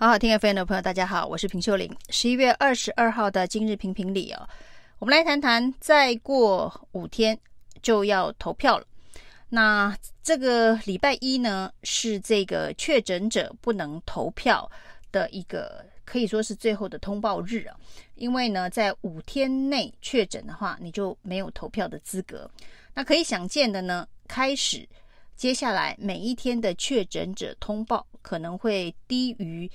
好好听 FM 的朋友，大家好，我是平秀玲。十一月二十二号的今日评评理哦，我们来谈谈，再过五天就要投票了。那这个礼拜一呢，是这个确诊者不能投票的一个可以说是最后的通报日啊。因为呢，在五天内确诊的话，你就没有投票的资格。那可以想见的呢，开始接下来每一天的确诊者通报可能会低于。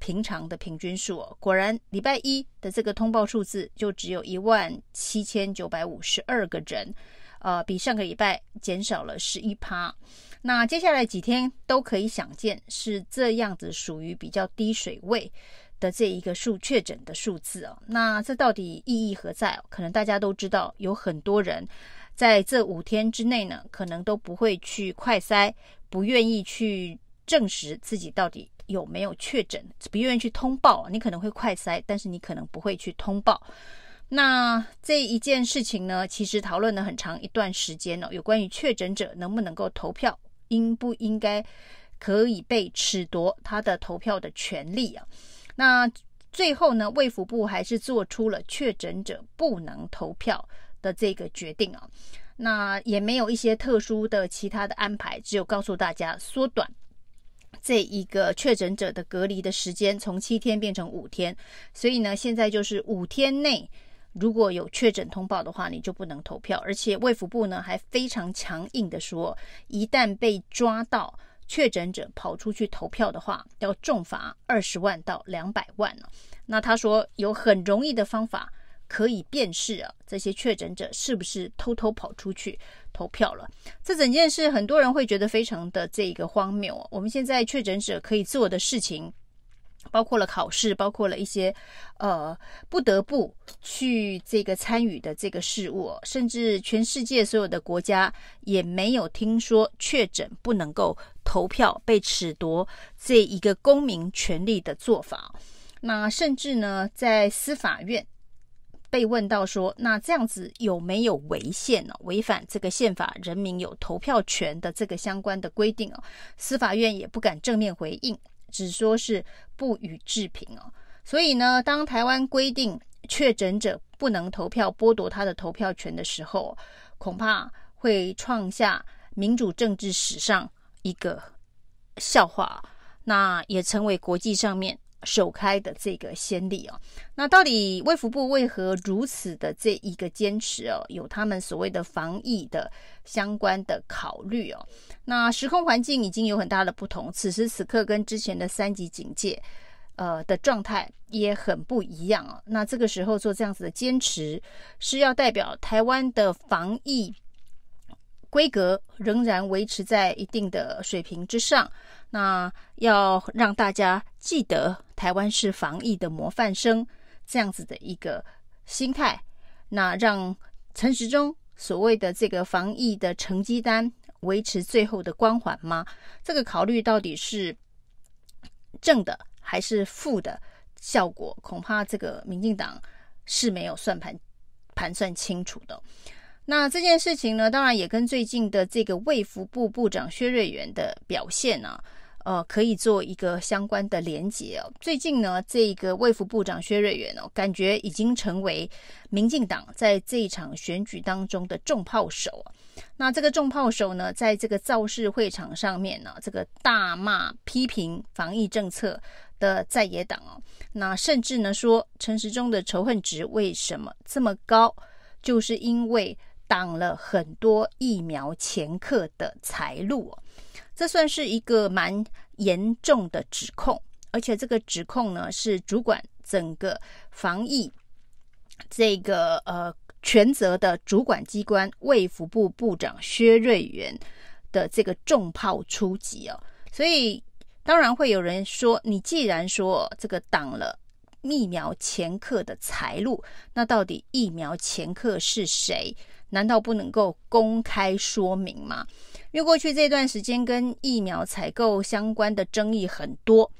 平常的平均数，果然礼拜一的这个通报数字就只有一万七千九百五十二个人，呃，比上个礼拜减少了十一趴。那接下来几天都可以想见是这样子，属于比较低水位的这一个数确诊的数字哦。那这到底意义何在？可能大家都知道，有很多人在这五天之内呢，可能都不会去快筛，不愿意去证实自己到底。有没有确诊？不愿意去通报，你可能会快筛，但是你可能不会去通报。那这一件事情呢，其实讨论了很长一段时间哦，有关于确诊者能不能够投票，应不应该可以被褫夺他的投票的权利啊？那最后呢，卫福部还是做出了确诊者不能投票的这个决定啊。那也没有一些特殊的其他的安排，只有告诉大家缩短。这一个确诊者的隔离的时间从七天变成五天，所以呢，现在就是五天内如果有确诊通报的话，你就不能投票。而且卫福部呢还非常强硬的说，一旦被抓到确诊者跑出去投票的话，要重罚二十万到两百万呢。那他说有很容易的方法。可以辨识啊，这些确诊者是不是偷偷跑出去投票了？这整件事很多人会觉得非常的这个荒谬。我们现在确诊者可以做的事情，包括了考试，包括了一些呃不得不去这个参与的这个事物，甚至全世界所有的国家也没有听说确诊不能够投票被褫夺这一个公民权利的做法。那甚至呢，在司法院。被问到说，那这样子有没有违宪呢？违反这个宪法，人民有投票权的这个相关的规定哦。司法院也不敢正面回应，只说是不予置评哦。所以呢，当台湾规定确诊者不能投票，剥夺他的投票权的时候，恐怕会创下民主政治史上一个笑话，那也成为国际上面。首开的这个先例哦，那到底卫福部为何如此的这一个坚持哦？有他们所谓的防疫的相关的考虑哦。那时空环境已经有很大的不同，此时此刻跟之前的三级警戒呃的状态也很不一样哦。那这个时候做这样子的坚持，是要代表台湾的防疫规格仍然维持在一定的水平之上。那要让大家记得台湾是防疫的模范生，这样子的一个心态，那让陈时中所谓的这个防疫的成绩单维持最后的光环吗？这个考虑到底是正的还是负的效果？恐怕这个民进党是没有算盘盘算清楚的。那这件事情呢，当然也跟最近的这个卫福部部长薛瑞元的表现呢、啊，呃，可以做一个相关的连结哦。最近呢，这个卫福部长薛瑞元哦，感觉已经成为民进党在这一场选举当中的重炮手。那这个重炮手呢，在这个造势会场上面呢，这个大骂批评防疫政策的在野党哦，那甚至呢说陈时中的仇恨值为什么这么高，就是因为。挡了很多疫苗前客的财路，这算是一个蛮严重的指控，而且这个指控呢是主管整个防疫这个呃全责的主管机关卫福部部长薛瑞元的这个重炮出击哦，所以当然会有人说，你既然说这个挡了疫苗前客的财路，那到底疫苗前客是谁？难道不能够公开说明吗？因为过去这段时间跟疫苗采购相关的争议很多。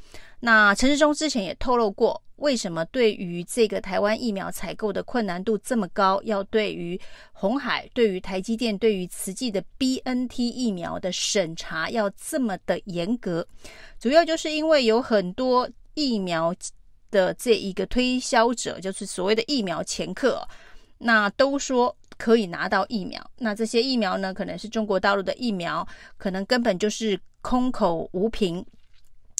那陈时中之前也透露过，为什么对于这个台湾疫苗采购的困难度这么高，要对于红海、对于台积电、对于慈济的 BNT 疫苗的审查要这么的严格？主要就是因为有很多疫苗的这一个推销者，就是所谓的疫苗掮客，那都说可以拿到疫苗。那这些疫苗呢，可能是中国大陆的疫苗，可能根本就是空口无凭，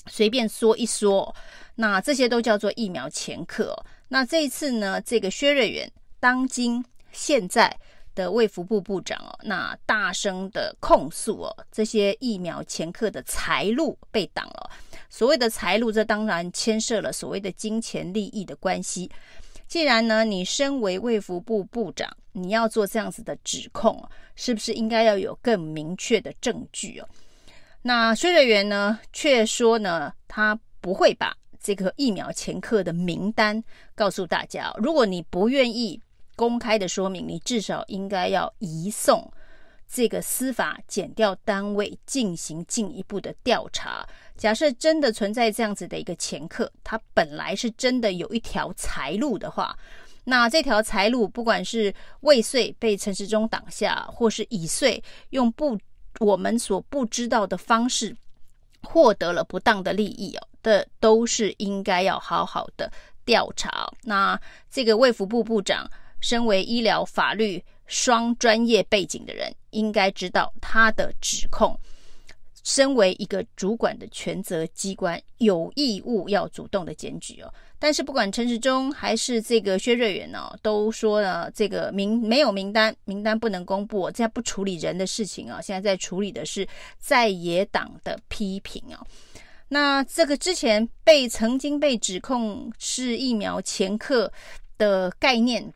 随便说一说。那这些都叫做疫苗掮客。那这一次呢，这个薛瑞元当今现在的卫福部部长哦，那大声的控诉哦，这些疫苗掮客的财路被挡了。所谓的财路，这当然牵涉了所谓的金钱利益的关系。既然呢，你身为卫福部部长，你要做这样子的指控，是不是应该要有更明确的证据哦？那薛瑞元呢，却说呢，他不会把这个疫苗前客的名单告诉大家。如果你不愿意公开的说明，你至少应该要移送这个司法检调单位进行进一步的调查。假设真的存在这样子的一个掮客，他本来是真的有一条财路的话，那这条财路不管是未遂被陈时中挡下，或是已遂用不我们所不知道的方式获得了不当的利益哦，的都是应该要好好的调查。那这个卫福部部长。身为医疗法律双专业背景的人，应该知道他的指控。身为一个主管的权责机关，有义务要主动的检举哦。但是不管陈时中还是这个薛瑞元呢，都说了这个名没有名单，名单不能公布。现在不处理人的事情啊，现在在处理的是在野党的批评啊。那这个之前被曾经被指控是疫苗前客的概念。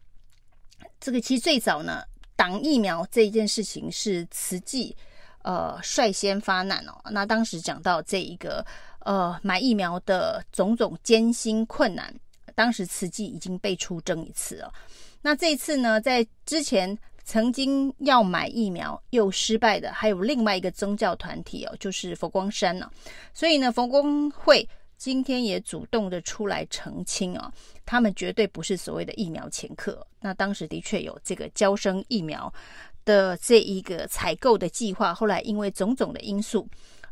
这个其实最早呢，挡疫苗这一件事情是慈济呃率先发难哦。那当时讲到这一个呃买疫苗的种种艰辛困难，当时慈济已经被出征一次了。那这一次呢，在之前曾经要买疫苗又失败的，还有另外一个宗教团体哦，就是佛光山呢。所以呢，佛光会。今天也主动的出来澄清啊，他们绝对不是所谓的疫苗前客。那当时的确有这个交生疫苗的这一个采购的计划，后来因为种种的因素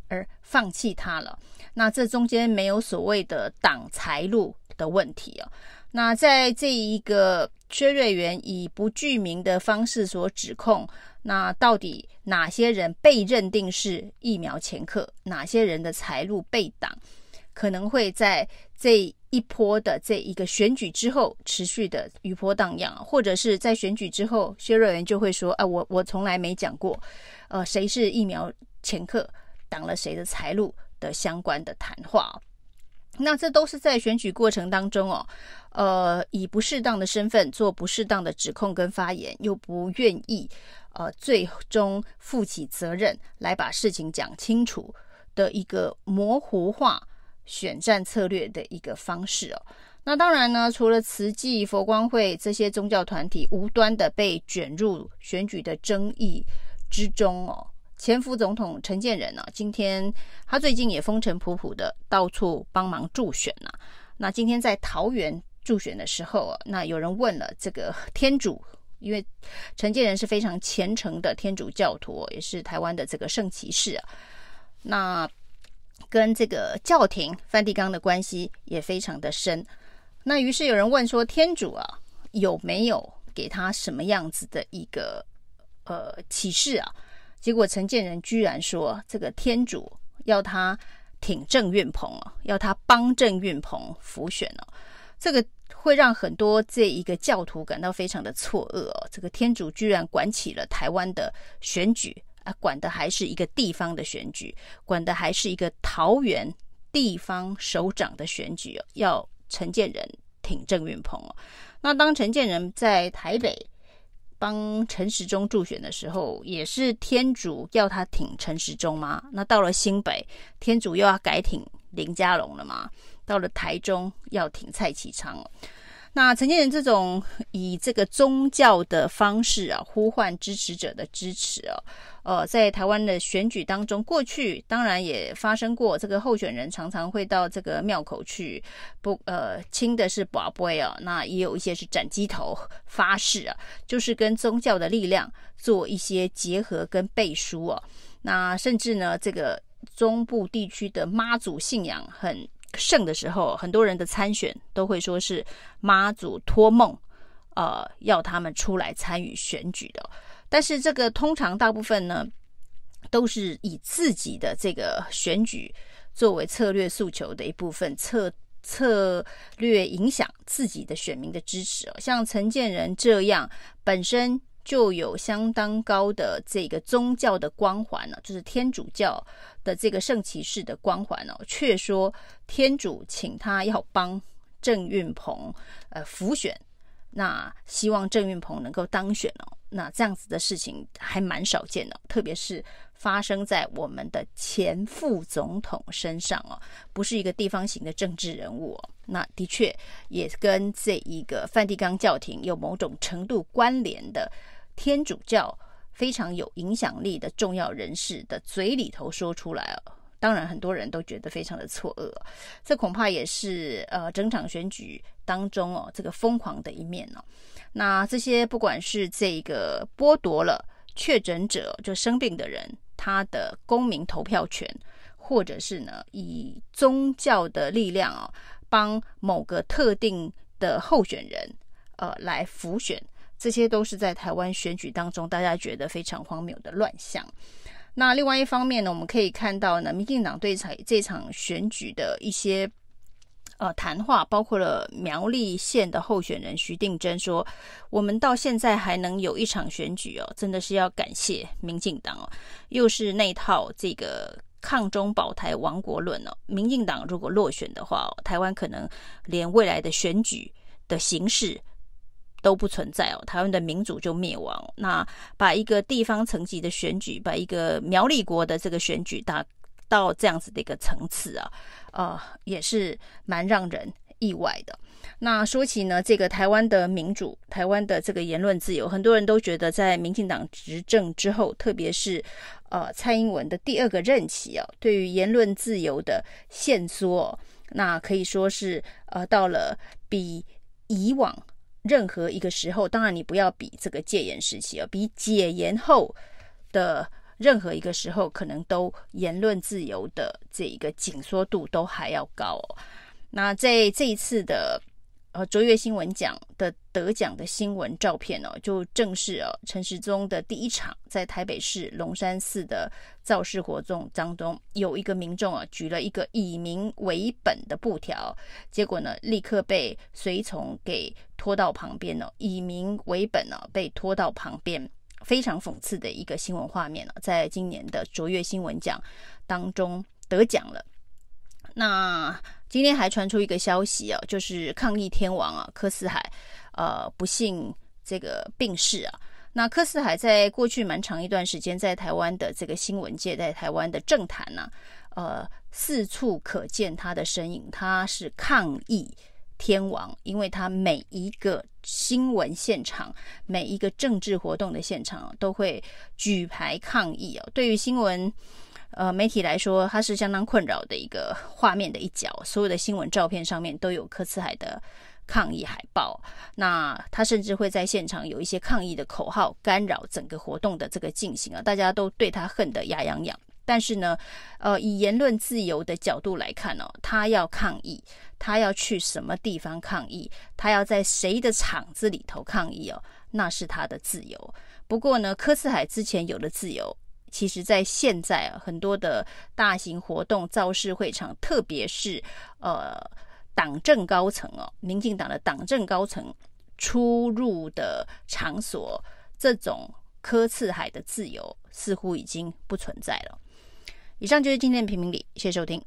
而放弃它了。那这中间没有所谓的挡财路的问题啊。那在这一个薛瑞元以不具名的方式所指控，那到底哪些人被认定是疫苗前客，哪些人的财路被挡？可能会在这一波的这一个选举之后持续的余波荡漾，或者是在选举之后，薛瑞元就会说：“啊，我我从来没讲过，呃，谁是疫苗掮客，挡了谁的财路的相关的谈话。”那这都是在选举过程当中哦，呃，以不适当的身份做不适当的指控跟发言，又不愿意呃最终负起责任来把事情讲清楚的一个模糊化。选战策略的一个方式哦，那当然呢，除了慈济、佛光会这些宗教团体无端的被卷入选举的争议之中哦，前副总统陈建仁呢，今天他最近也风尘仆仆的到处帮忙助选呐。那今天在桃园助选的时候啊，那有人问了这个天主，因为陈建仁是非常虔诚的天主教徒，也是台湾的这个圣骑士啊，那。跟这个教廷梵蒂冈的关系也非常的深，那于是有人问说，天主啊有没有给他什么样子的一个呃启示啊？结果陈建仁居然说，这个天主要他挺郑运鹏啊，要他帮郑运鹏复选哦，这个会让很多这一个教徒感到非常的错愕哦，这个天主居然管起了台湾的选举。啊，管的还是一个地方的选举，管的还是一个桃园地方首长的选举。要陈建仁挺郑运鹏哦。那当陈建仁在台北帮陈时中助选的时候，也是天主要他挺陈时中吗？那到了新北，天主又要改挺林佳龙了吗？到了台中，要挺蔡其昌哦。那陈建仁这种以这个宗教的方式啊，呼唤支持者的支持啊，呃，在台湾的选举当中，过去当然也发生过，这个候选人常常会到这个庙口去，不呃，亲的是宝贝啊，那也有一些是斩鸡头发誓啊，就是跟宗教的力量做一些结合跟背书啊，那甚至呢，这个中部地区的妈祖信仰很盛的时候，很多人的参选都会说是妈祖托梦，呃，要他们出来参与选举的。但是这个通常大部分呢，都是以自己的这个选举作为策略诉求的一部分，策策略影响自己的选民的支持。像陈建仁这样本身。就有相当高的这个宗教的光环呢，就是天主教的这个圣骑士的光环哦，却说天主请他要帮郑运鹏呃辅选，那希望郑运鹏能够当选哦，那这样子的事情还蛮少见的，特别是发生在我们的前副总统身上哦，不是一个地方型的政治人物哦，那的确也跟这一个梵蒂冈教廷有某种程度关联的。天主教非常有影响力的重要人士的嘴里头说出来哦，当然很多人都觉得非常的错愕，这恐怕也是呃整场选举当中哦这个疯狂的一面哦。那这些不管是这个剥夺了确诊者就生病的人他的公民投票权，或者是呢以宗教的力量哦帮某个特定的候选人呃来浮选。这些都是在台湾选举当中，大家觉得非常荒谬的乱象。那另外一方面呢，我们可以看到呢，民进党对这这场选举的一些呃谈话，包括了苗栗县的候选人徐定珍说：“我们到现在还能有一场选举哦，真的是要感谢民进党哦。”又是那套这个抗中保台亡国论哦。民进党如果落选的话，台湾可能连未来的选举的形式。都不存在哦，台湾的民主就灭亡。那把一个地方层级的选举，把一个苗栗国的这个选举达到这样子的一个层次啊，呃，也是蛮让人意外的。那说起呢，这个台湾的民主，台湾的这个言论自由，很多人都觉得在民进党执政之后，特别是呃蔡英文的第二个任期啊，对于言论自由的限缩，那可以说是呃到了比以往。任何一个时候，当然你不要比这个戒严时期啊，比解严后的任何一个时候，可能都言论自由的这一个紧缩度都还要高哦。那在这一次的。呃，卓越新闻奖的得奖的新闻照片哦，就正是哦陈时中的第一场在台北市龙山寺的造势活动当中，有一个民众啊举了一个以民为本的布条，结果呢立刻被随从给拖到旁边哦，以民为本呢被拖到旁边，非常讽刺的一个新闻画面呢，在今年的卓越新闻奖当中得奖了。那今天还传出一个消息啊，就是抗议天王啊柯四海，呃不幸这个病逝啊。那柯四海在过去蛮长一段时间，在台湾的这个新闻界，在台湾的政坛呢、啊，呃四处可见他的身影。他是抗议天王，因为他每一个新闻现场、每一个政治活动的现场、都会举牌抗议啊。对于新闻。呃，媒体来说，它是相当困扰的一个画面的一角。所有的新闻照片上面都有柯四海的抗议海报。那他甚至会在现场有一些抗议的口号，干扰整个活动的这个进行啊！大家都对他恨得牙痒痒。但是呢，呃，以言论自由的角度来看哦，他要抗议，他要去什么地方抗议，他要在谁的场子里头抗议哦，那是他的自由。不过呢，柯四海之前有了自由。其实，在现在啊，很多的大型活动、造势会场，特别是呃党政高层哦，民进党的党政高层出入的场所，这种科次海的自由似乎已经不存在了。以上就是今天的评评理，谢谢收听。